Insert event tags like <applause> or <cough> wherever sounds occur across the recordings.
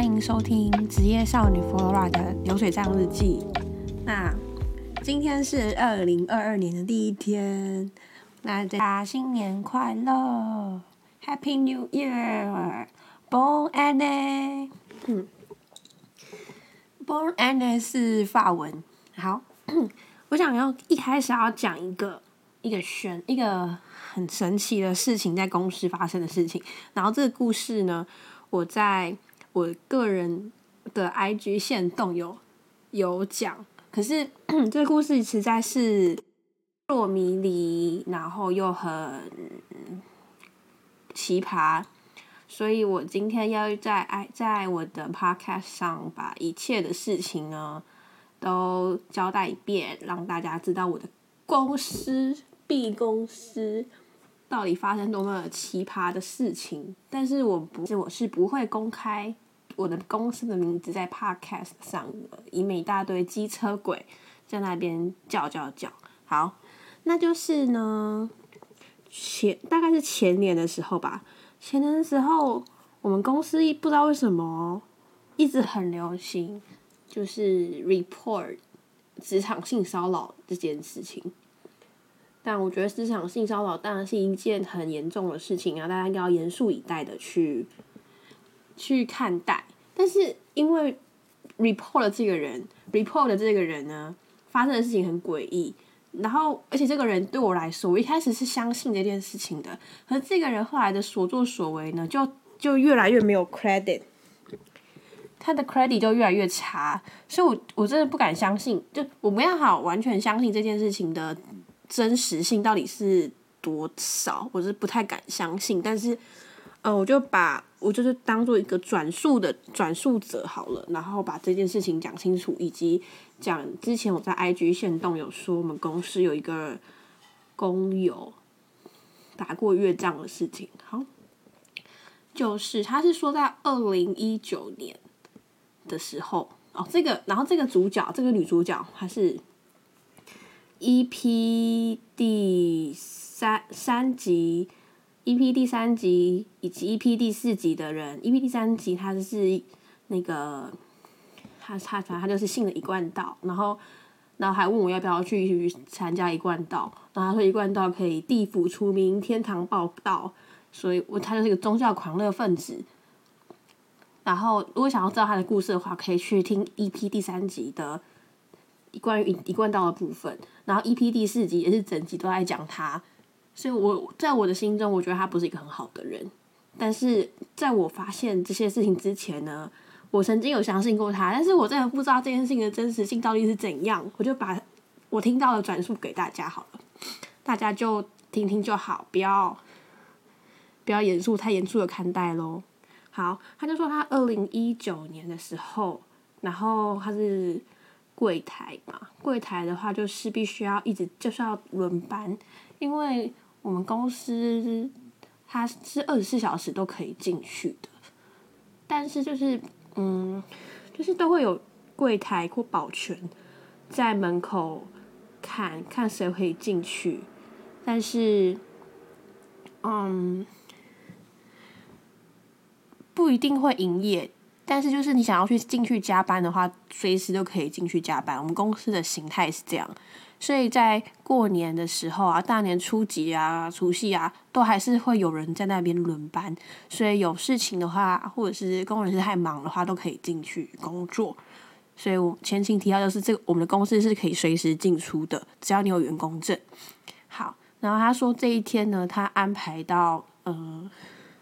欢迎收听职业少女 Flora 的流水账日记。那今天是二零二二年的第一天，那大家新年快乐，Happy New Year，Bon Anne。嗯，Bon Anne 是法文。好，我想要一开始要讲一个一个玄一个很神奇的事情，在公司发生的事情。然后这个故事呢，我在我个人的 IG 线动有有讲，可是 <clears throat> 这故事实在是若迷离，然后又很奇葩，所以我今天要在爱在我的 Podcast 上把一切的事情呢都交代一遍，让大家知道我的公司 B 公司到底发生多么奇葩的事情。但是我不是我是不会公开。我的公司的名字在 Podcast 上的，以免一大堆机车鬼在那边叫叫叫。好，那就是呢，前大概是前年的时候吧。前年的时候，我们公司不知道为什么一直很流行，就是 report 职场性骚扰这件事情。但我觉得职场性骚扰当然是一件很严重的事情啊，大家应该要严肃以待的去去看待。但是因为 report 的这个人，report 的这个人呢，发生的事情很诡异。然后，而且这个人对我来说，我一开始是相信这件事情的。可是这个人后来的所作所为呢，就就越来越没有 credit，他的 credit 就越来越差。所以，我我真的不敢相信，就我没有好完全相信这件事情的真实性到底是多少，我是不太敢相信。但是。呃，我就把我就是当做一个转述的转述者好了，然后把这件事情讲清楚，以及讲之前我在 IG 线动有说我们公司有一个工友打过月账的事情。好，就是他是说在二零一九年的时候哦，这个然后这个主角这个女主角她是 EP 第三三集。E.P. 第三集以及 E.P. 第四集的人，E.P. 第三集他是那个他他反正他就是信了一贯道，然后然后还问我要不要去参加一贯道，然后他说一贯道可以地府除名，天堂报道，所以我他就是一个宗教狂热分子。然后如果想要知道他的故事的话，可以去听 E.P. 第三集的关于一贯道的部分，然后 E.P. 第四集也是整集都在讲他。所以我在我的心中，我觉得他不是一个很好的人。但是在我发现这些事情之前呢，我曾经有相信过他，但是我真的不知道这件事情的真实性到底是怎样。我就把我听到的转述给大家好了，大家就听听就好，不要不要严肃太严肃的看待喽。好，他就说他二零一九年的时候，然后他是柜台嘛，柜台的话就是必须要一直就是要轮班，因为。我们公司它是二十四小时都可以进去的，但是就是嗯，就是都会有柜台或保全在门口看看谁可以进去，但是嗯，不一定会营业。但是就是你想要去进去加班的话，随时都可以进去加班。我们公司的形态是这样。所以在过年的时候啊，大年初几啊、除夕啊，都还是会有人在那边轮班。所以有事情的话，或者是工人是太忙的话，都可以进去工作。所以我前情提要就是，这个我们的公司是可以随时进出的，只要你有员工证。好，然后他说这一天呢，他安排到，呃，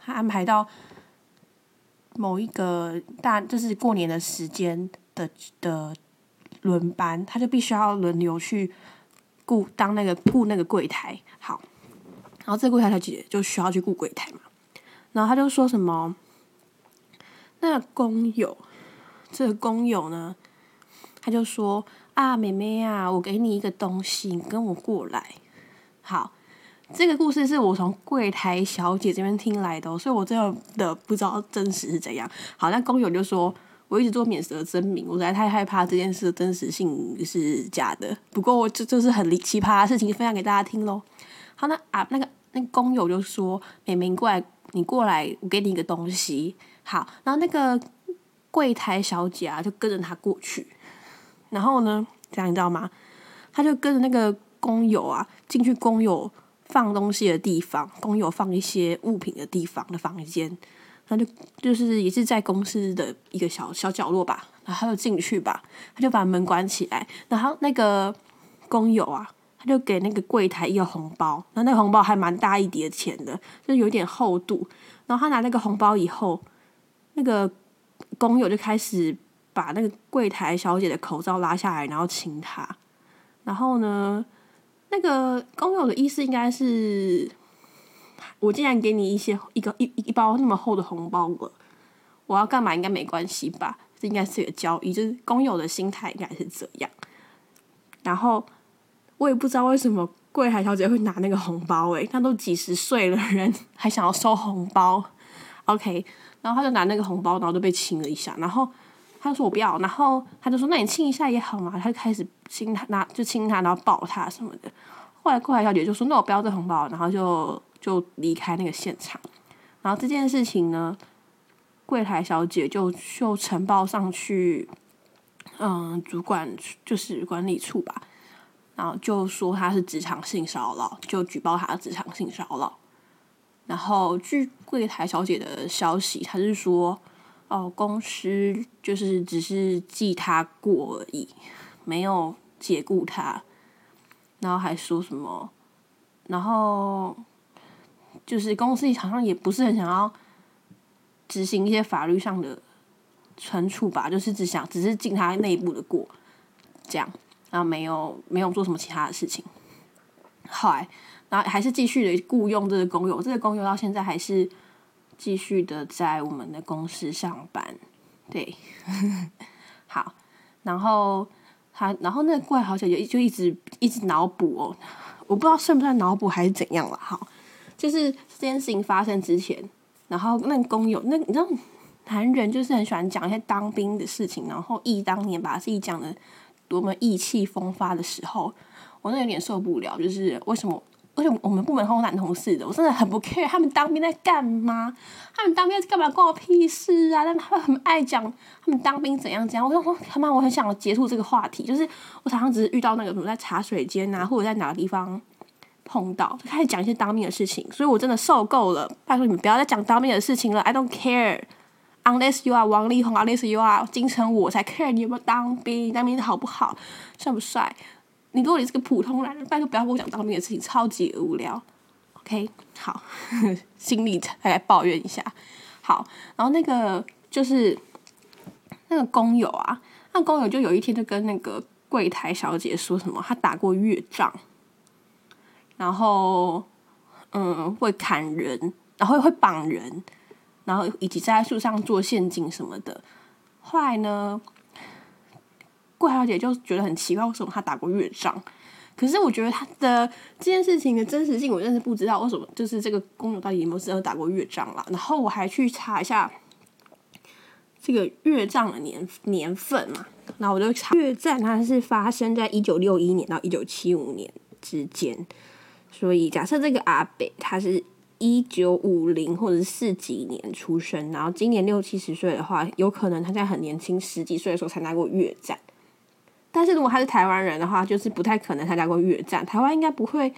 他安排到某一个大，就是过年的时间的的。轮班，他就必须要轮流去顾当那个顾那个柜台。好，然后这柜台小姐姐就需要去顾柜台嘛。然后他就说什么，那个工友，这个工友呢，他就说啊，妹妹啊，我给你一个东西，你跟我过来。好，这个故事是我从柜台小姐这边听来的，所以我真的不知道真实是怎样。好，那工友就说。我一直做免责声明，我实在太害怕这件事的真实性是假的。不过，我这就是很离奇葩的事情，分享给大家听喽。好，那啊，那个那个工友就说：“美美，你过来，你过来，我给你一个东西。”好，然后那个柜台小姐啊就跟着他过去，然后呢，这样你知道吗？他就跟着那个工友啊进去工友放东西的地方，工友放一些物品的地方的房间，他就就是也是在公司的一个小小角落吧，然后他就进去吧，他就把门关起来，然后那个工友啊。他就给那个柜台一个红包，然后那个红包还蛮大一叠钱的，就有点厚度。然后他拿那个红包以后，那个工友就开始把那个柜台小姐的口罩拉下来，然后亲她。然后呢，那个工友的意思应该是：我既然给你一些一个一一包那么厚的红包了，我要干嘛应该没关系吧？这应该是一个交易，就是工友的心态应该是这样。然后。我也不知道为什么柜台小姐会拿那个红包诶，她都几十岁了人还想要收红包，OK，然后她就拿那个红包，然后就被亲了一下，然后他说我不要，然后他就说那你亲一下也好嘛，他就开始亲他，拿就亲他，然后抱他什么的。后来柜台小姐就说那我不要这红包，然后就就离开那个现场。然后这件事情呢，柜台小姐就就呈报上去，嗯，主管就是管理处吧。然后就说他是职场性骚扰，就举报他职场性骚扰。然后据柜台小姐的消息，他是说，哦，公司就是只是记他过而已，没有解雇他。然后还说什么，然后就是公司好像也不是很想要执行一些法律上的惩处吧，就是只想只是进他内部的过，这样。然后没有没有做什么其他的事情，后来然后还是继续的雇佣这个工友，这个工友到现在还是继续的在我们的公司上班，对，<laughs> 好，然后他然后那个怪好姐姐就一直一直脑补哦，我不知道算不算脑补还是怎样了，好，就是这件事情发生之前，然后那工友那你知道男人就是很喜欢讲一些当兵的事情，然后忆当年把自己讲的。多么意气风发的时候，我那有点受不了。就是为什么？而且我们部门很多男同事的，我真的很不 care 他们当兵在干嘛？他们当兵在干嘛？关我屁事啊！但他们很爱讲他们当兵怎样怎样。我说他妈，我很想结束这个话题。就是我常常只是遇到那个什么在茶水间啊，或者在哪个地方碰到，就开始讲一些当兵的事情。所以我真的受够了。拜托你们不要再讲当兵的事情了。I don't care。Unless you are 王力宏，Unless you are 金城，我才 care 你有没有当兵，当兵好不好，帅不帅？你如果你是个普通男人，拜托不要跟我讲当兵的事情，超级无聊。OK，好，<laughs> 心里来抱怨一下。好，然后那个就是那个工友啊，那工友就有一天就跟那个柜台小姐说什么，他打过越仗，然后嗯会砍人，然后会绑人。然后以及在树上做陷阱什么的，后来呢，桂小姐就觉得很奇怪，为什么他打过越仗？可是我觉得他的这件事情的真实性，我真是不知道为什么，就是这个公主到底有没有真的打过越仗啦？然后我还去查一下这个越仗的年年份嘛，然后我就查越战，它是发生在一九六一年到一九七五年之间，所以假设这个阿北他是。一九五零或者是四几年出生，然后今年六七十岁的话，有可能他在很年轻十几岁的时候才拿过越战。但是如果他是台湾人的话，就是不太可能参加过越战。台湾应该不会，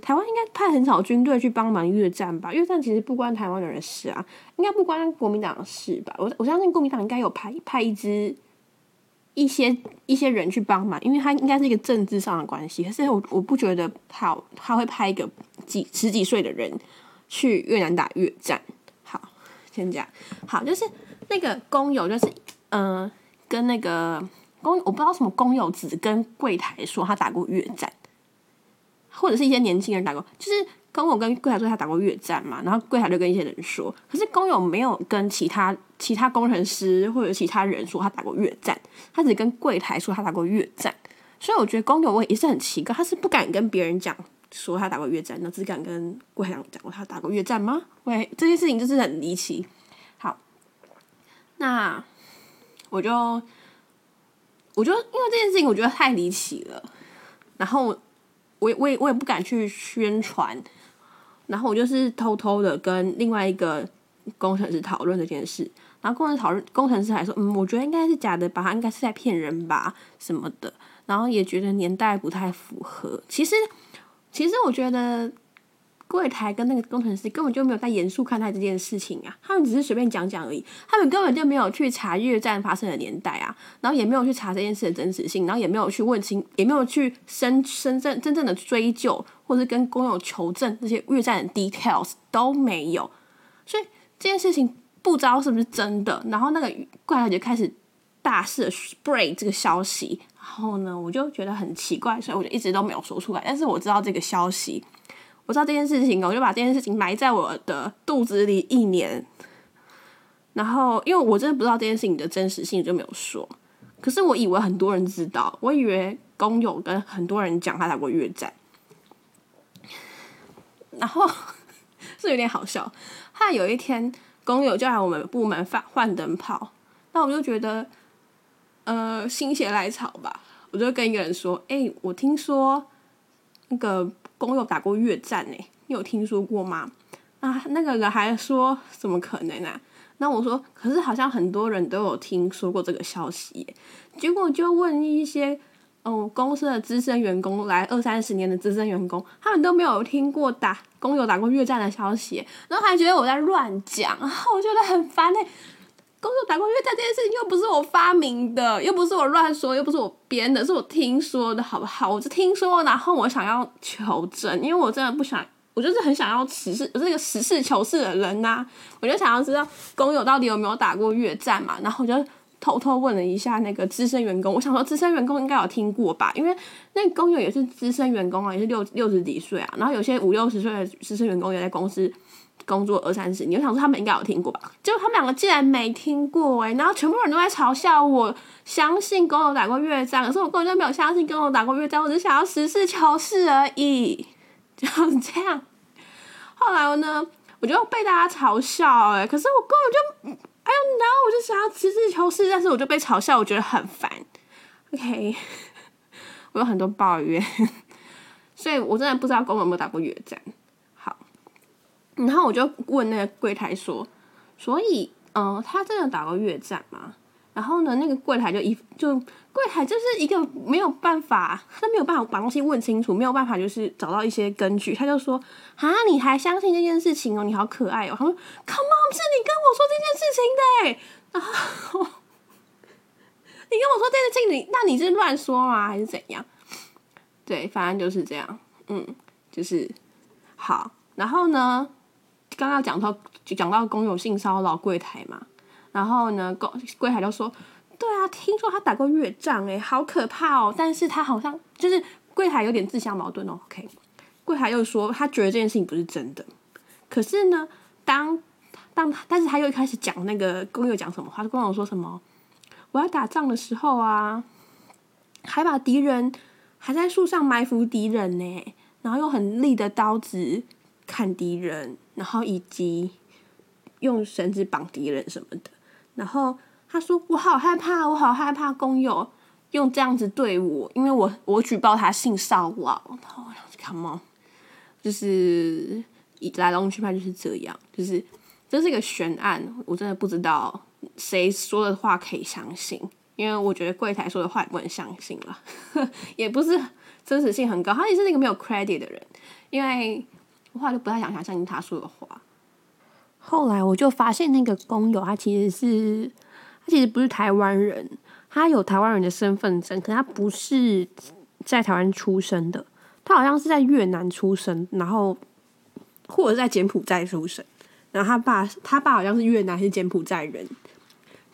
台湾应该派很少军队去帮忙越战吧？越战其实不关台湾人的事啊，应该不关国民党的事吧？我我相信国民党应该有派派一支一些一些人去帮忙，因为他应该是一个政治上的关系。可是我我不觉得他他会派一个几十几岁的人。去越南打越战，好，先讲好，就是那个工友，就是嗯，跟那个工，我不知道什么工友只跟柜台说他打过越战，或者是一些年轻人打过，就是工友跟柜台说他打过越战嘛，然后柜台就跟一些人说，可是工友没有跟其他其他工程师或者其他人说他打过越战，他只跟柜台说他打过越战，所以我觉得工友我也是很奇怪，他是不敢跟别人讲。说他打过越战，那只敢跟郭海洋讲过他打过越战吗？喂，这件事情就是很离奇。好，那我就我就因为这件事情，我觉得太离奇了。然后我我也我也不敢去宣传。然后我就是偷偷的跟另外一个工程师讨论这件事。然后工程讨论工程师还说，嗯，我觉得应该是假的吧，他应该是在骗人吧什么的。然后也觉得年代不太符合。其实，其实我觉得柜台跟那个工程师根本就没有在严肃看待这件事情啊，他们只是随便讲讲而已，他们根本就没有去查越战发生的年代啊，然后也没有去查这件事的真实性，然后也没有去问清，也没有去深深正真正的追究，或是跟工友求证这些越战的 details 都没有，所以这件事情不知道是不是真的。然后那个柜台就开始大肆的 spray 这个消息。然后呢，我就觉得很奇怪，所以我就一直都没有说出来。但是我知道这个消息，我知道这件事情，我就把这件事情埋在我的肚子里一年。然后，因为我真的不知道这件事情的真实性，就没有说。可是我以为很多人知道，我以为工友跟很多人讲他来过越战，然后 <laughs> 是有点好笑。他有一天工友就来我们部门换换灯泡，那我就觉得。呃，心血来潮吧，我就跟一个人说：“哎，我听说那个工友打过越战呢，你有听说过吗？”啊，那个人还说：“怎么可能啊？”那我说：“可是好像很多人都有听说过这个消息。”结果就问一些哦公司的资深员工，来二三十年的资深员工，他们都没有听过打工友打过越战的消息，然后还觉得我在乱讲，然后我觉得很烦哎。工作打过越战这件事情又不是我发明的，又不是我乱说，又不是我编的，是我听说的，好不好？我是听说，然后我想要求证，因为我真的不想，我就是很想要实事，我是一个实事求是的人呐。我就想要知道工友到底有没有打过越战嘛？然后我就偷偷问了一下那个资深员工，我想说资深员工应该有听过吧？因为那工友也是资深员工啊，也是六六十几岁啊，然后有些五六十岁的资深员工也在公司。工作二三十年，我想说他们应该有听过吧？结果他们两个竟然没听过哎，然后全部人都在嘲笑我，相信工友打过越战，可是我根本就没有相信工友打过越战，我只想要实事求是而已，就这样。后来呢，我就被大家嘲笑哎，可是我根本就哎呦，然后我就想要实事求是，但是我就被嘲笑，我觉得很烦。OK，<laughs> 我有很多抱怨，所以我真的不知道工友有没有打过越战。然后我就问那个柜台说：“所以，嗯，他真的打过越战吗？”然后呢，那个柜台就一就柜台就是一个没有办法，他没有办法把东西问清楚，没有办法就是找到一些根据。他就说：“啊，你还相信这件事情哦？你好可爱哦！”他说：“Come on，是你跟我说这件事情的。”然后 <laughs> 你跟我说这件事情，那你是乱说吗？还是怎样？对，反正就是这样。嗯，就是好。然后呢？刚刚讲到就讲到工友性骚扰柜台嘛，然后呢，柜柜台就说，对啊，听说他打过越战，诶，好可怕哦！但是他好像就是柜台有点自相矛盾哦。OK，柜台又说他觉得这件事情不是真的，可是呢，当当但是他又开始讲那个工友讲什么话，就工友说什么，我要打仗的时候啊，还把敌人还在树上埋伏敌人呢，然后用很利的刀子砍敌人。然后以及用绳子绑敌人什么的，然后他说我好害怕，我好害怕工友用这样子对我，因为我我举报他性骚扰。然后 come on，就是来龙去脉就是这样，就是这是一个悬案，我真的不知道谁说的话可以相信，因为我觉得柜台说的话也不能相信了，<laughs> 也不是真实性很高，他也是那个没有 credit 的人，因为。话就不太想相信他说的话。后来我就发现那个工友，他其实是他其实不是台湾人，他有台湾人的身份证，可他不是在台湾出生的，他好像是在越南出生，然后或者在柬埔寨出生，然后他爸他爸好像是越南还是柬埔寨人，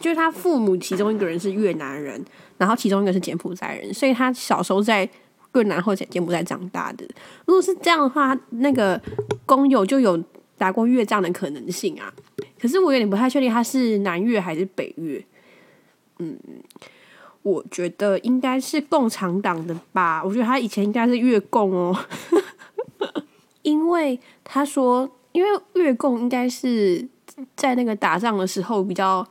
就是他父母其中一个人是越南人，然后其中一个是柬埔寨人，所以他小时候在。越南或者柬埔寨长大的，如果是这样的话，那个工友就有打过越战的可能性啊。可是我有点不太确定他是南越还是北越。嗯，我觉得应该是共产党的吧。我觉得他以前应该是越共哦，<laughs> 因为他说，因为越共应该是在那个打仗的时候比较，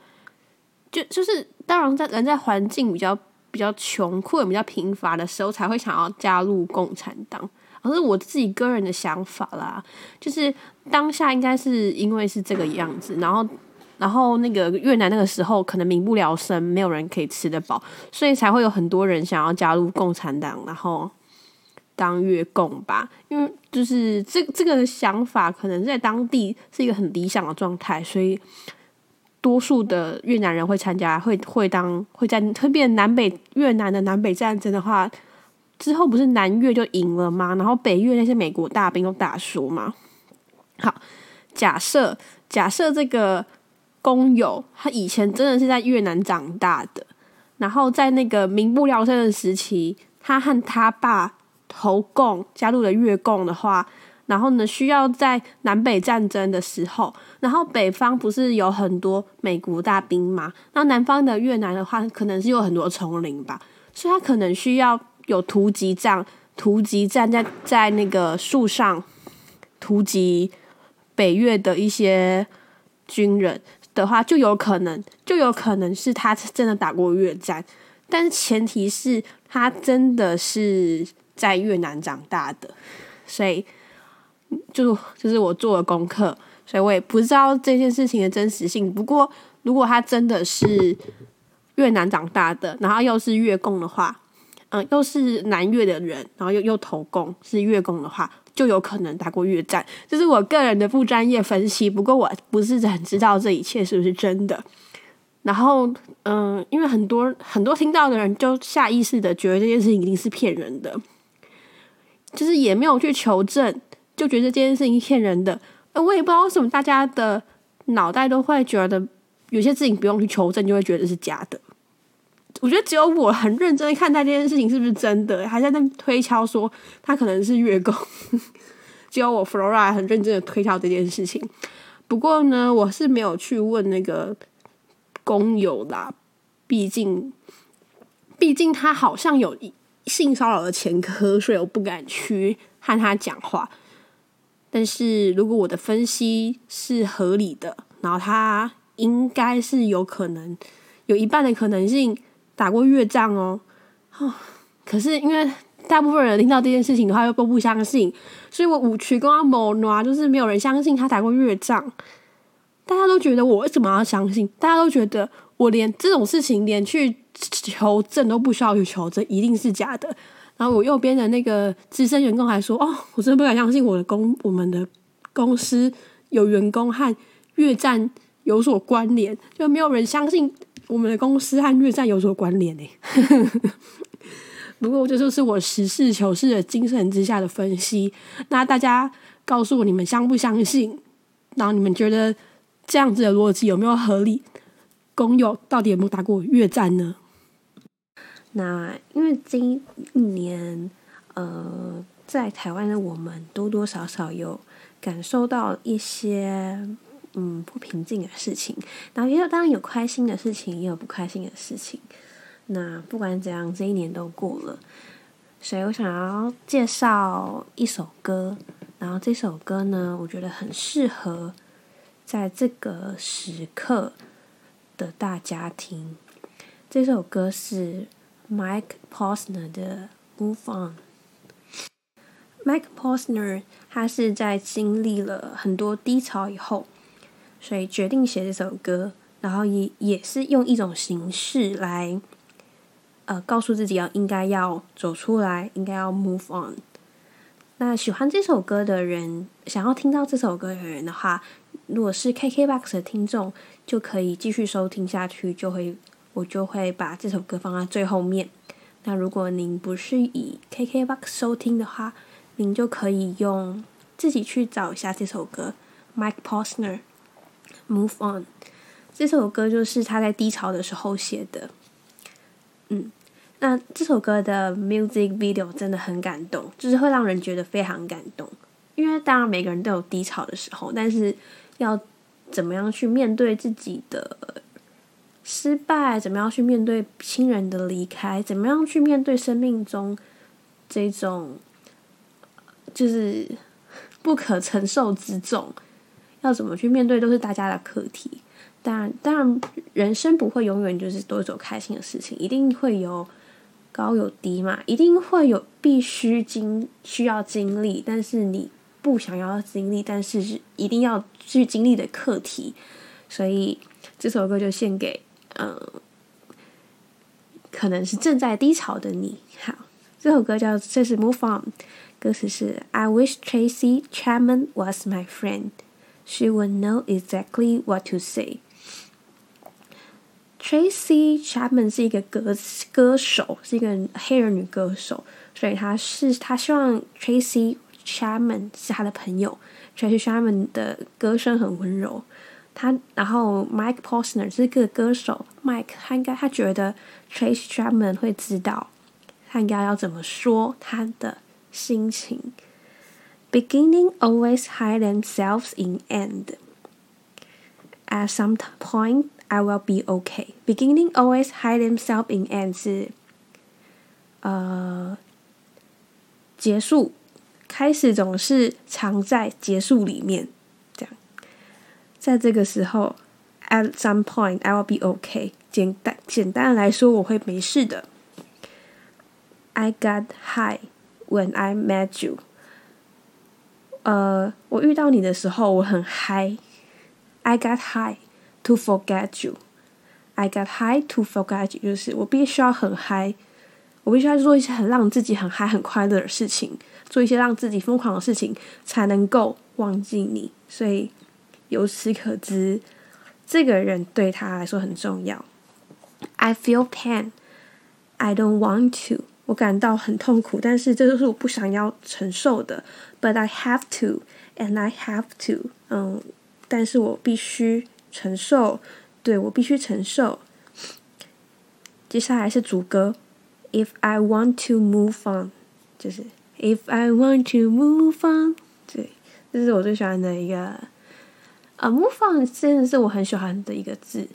就就是当然在人在环境比较。比较穷困、比较贫乏的时候，才会想要加入共产党。而是我自己个人的想法啦，就是当下应该是因为是这个样子，然后然后那个越南那个时候可能民不聊生，没有人可以吃得饱，所以才会有很多人想要加入共产党，然后当越共吧。因为就是这这个想法可能在当地是一个很理想的状态，所以多数的越南人会参加，会会当会在特别南北越南的南北战争的话，之后不是南越就赢了吗？然后北越那些美国大兵都打输吗？好，假设假设这个。工友他以前真的是在越南长大的，然后在那个民不聊生的时期，他和他爸投共加入了越共的话，然后呢需要在南北战争的时候，然后北方不是有很多美国大兵嘛，那南方的越南的话，可能是有很多丛林吧，所以他可能需要有突击战，突击战在在那个树上突击北越的一些军人。的话，就有可能，就有可能是他真的打过越战，但是前提是他真的是在越南长大的，所以就就是我做了功课，所以我也不知道这件事情的真实性。不过，如果他真的是越南长大的，然后又是越共的话，嗯，又是南越的人，然后又又投共是越共的话。就有可能打过越战，这是我个人的不专业分析。不过我不是很知道这一切是不是真的。然后，嗯，因为很多很多听到的人就下意识的觉得这件事情一定是骗人的，就是也没有去求证，就觉得这件事情骗人的。呃，我也不知道为什么大家的脑袋都会觉得有些事情不用去求证就会觉得是假的。我觉得只有我很认真的看待这件事情是不是真的，还在那推敲说他可能是月供。<laughs> 只有我 Flora 很认真的推敲这件事情。不过呢，我是没有去问那个工友啦，毕竟，毕竟他好像有性骚扰的前科，所以我不敢去和他讲话。但是如果我的分析是合理的，然后他应该是有可能有一半的可能性。打过越战哦，哦，可是因为大部分人听到这件事情的话又都不相信，所以我五区跟阿某啊，就是没有人相信他打过越战。大家都觉得我为什么要相信？大家都觉得我连这种事情连去求证都不需要去求证，一定是假的。然后我右边的那个资深员工还说：“哦，我真的不敢相信我的公我们的公司有员工和越战有所关联，就没有人相信。”我们的公司和越战有所关联呢。<laughs> 不过这就是我实事求是的精神之下的分析。那大家告诉我你们相不相信？然后你们觉得这样子的逻辑有没有合理？工友到底有没有打过越战呢？那因为今年呃，在台湾的我们多多少少有感受到一些。嗯，不平静的事情，然后也有当然有开心的事情，也有不开心的事情。那不管怎样，这一年都过了，所以我想要介绍一首歌，然后这首歌呢，我觉得很适合在这个时刻的大家庭。这首歌是 Mike Posner 的《Move On》。Mike Posner 他是在经历了很多低潮以后。所以决定写这首歌，然后也也是用一种形式来，呃，告诉自己要应该要走出来，应该要 move on。那喜欢这首歌的人，想要听到这首歌的人的话，如果是 KKBOX 的听众，就可以继续收听下去，就会我就会把这首歌放在最后面。那如果您不是以 KKBOX 收听的话，您就可以用自己去找一下这首歌，Mike Posner。Move on，这首歌就是他在低潮的时候写的。嗯，那这首歌的 music video 真的很感动，就是会让人觉得非常感动。因为当然每个人都有低潮的时候，但是要怎么样去面对自己的失败，怎么样去面对亲人的离开，怎么样去面对生命中这种就是不可承受之重。要怎么去面对都是大家的课题。当然，当然，人生不会永远就是都走开心的事情，一定会有高有低嘛，一定会有必须经需要经历，但是你不想要经历，但是是一定要去经历的课题。所以这首歌就献给嗯，可能是正在低潮的你。好，这首歌叫这是 Move On，歌词是 I wish Tracy Chapman was my friend. She would know exactly what to say. Tracy Chapman 是一个歌歌手，是一个黑人女歌手，所以她是她希望 Tracy Chapman 是她的朋友。Tracy Chapman 的歌声很温柔，他然后 Mike Posner 是个歌手，Mike 他应该他觉得 Tracy Chapman 会知道他应该要怎么说他的心情。Beginning always hide themselves in end. At some point, I will be okay. Beginning always hide themselves in end 是呃结束，开始总是藏在结束里面。在这个时候，at some point I will be okay。简单简单来说，我会没事的。I got high when I met you. 呃，我遇到你的时候，我很嗨。I got high to forget you. I got high to forget you，就是我必须要很嗨，我必须要做一些很让自己很嗨、很快乐的事情，做一些让自己疯狂的事情，才能够忘记你。所以由此可知，这个人对他来说很重要。I feel pain. I don't want to. 我感到很痛苦，但是这就是我不想要承受的。But I have to, and I have to，嗯，但是我必须承受，对我必须承受。接下来是主歌，If I want to move on，就是 If I want to move on，对，这是我最喜欢的一个，啊，move on 真的是我很喜欢的一个字。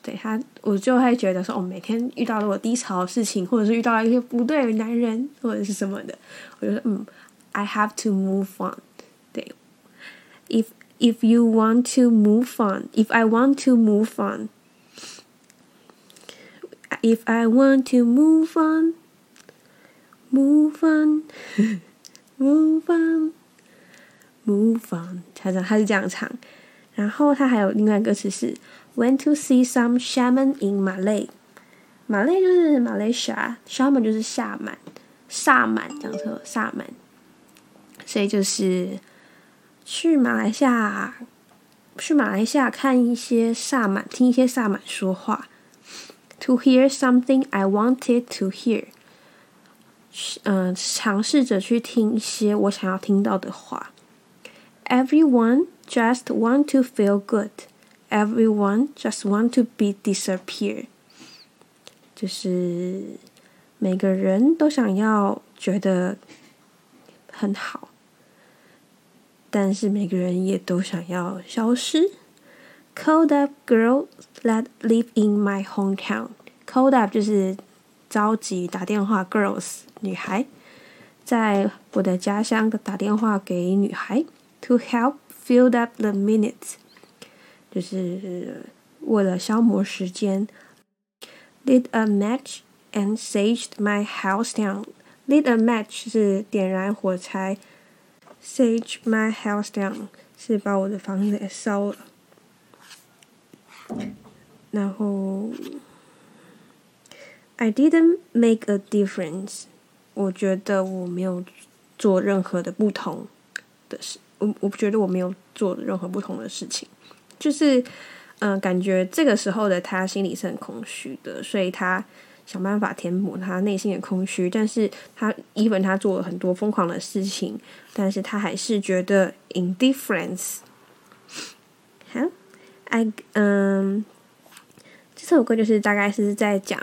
对他，我就会觉得说，哦，每天遇到了我低潮的事情，或者是遇到了一些不对的男人，或者是什么的，我就说，嗯，I have to move on。对，if if you want to move on，if I want to move on，if I want to move on，move on，move on，move on，他讲他是这样唱，然后他还有另外歌词是。Went to see some shaman in Malay，马累就是马来西亚，shaman 就是萨满，萨满讲错，萨满，所以就是去马来西亚，去马来西亚看一些萨满，听一些萨满说话。To hear something I wanted to hear，嗯，尝试着去听一些我想要听到的话。Everyone just want to feel good。Everyone just want to be disappear，就是每个人都想要觉得很好，但是每个人也都想要消失。Called up girl that live in my hometown. Called up 就是着急打电话，girls 女孩在我的家乡打电话给女孩，to help fill up the minutes。就是为了消磨时间，lit a match and saged my house down。lit a match 是点燃火柴，sage my house down 是把我的房子给烧了。然后，I didn't make a difference。我觉得我没有做任何的不同的事， 我我觉得我没有做任何不同的事情。就是，嗯，感觉这个时候的他心里是很空虚的，所以他想办法填补他内心的空虚。但是他，even 他做了很多疯狂的事情，但是他还是觉得 indifference。好，I 嗯，这首歌就是大概是在讲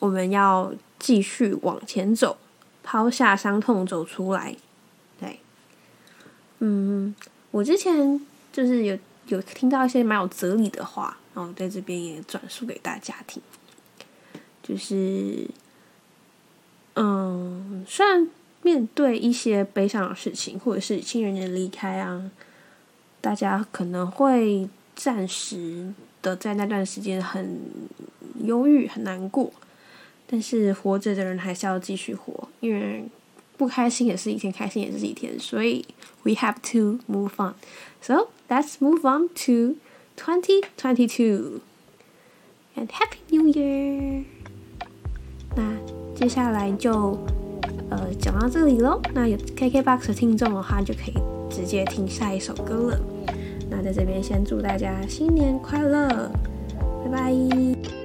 我们要继续往前走，抛下伤痛走出来。嗯，我之前就是有。有听到一些蛮有哲理的话，然后在这边也转述给大家听。就是，嗯，虽然面对一些悲伤的事情，或者是亲人的离开啊，大家可能会暂时的在那段时间很忧郁、很难过，但是活着的人还是要继续活，因为。不开心也是一天，开心也是一天，所以 we have to move on. So let's move on to twenty twenty two and Happy New Year。那接下来就呃讲到这里喽。那有 KKBOX 的听众的话，就可以直接听下一首歌了。那在这边先祝大家新年快乐，拜拜。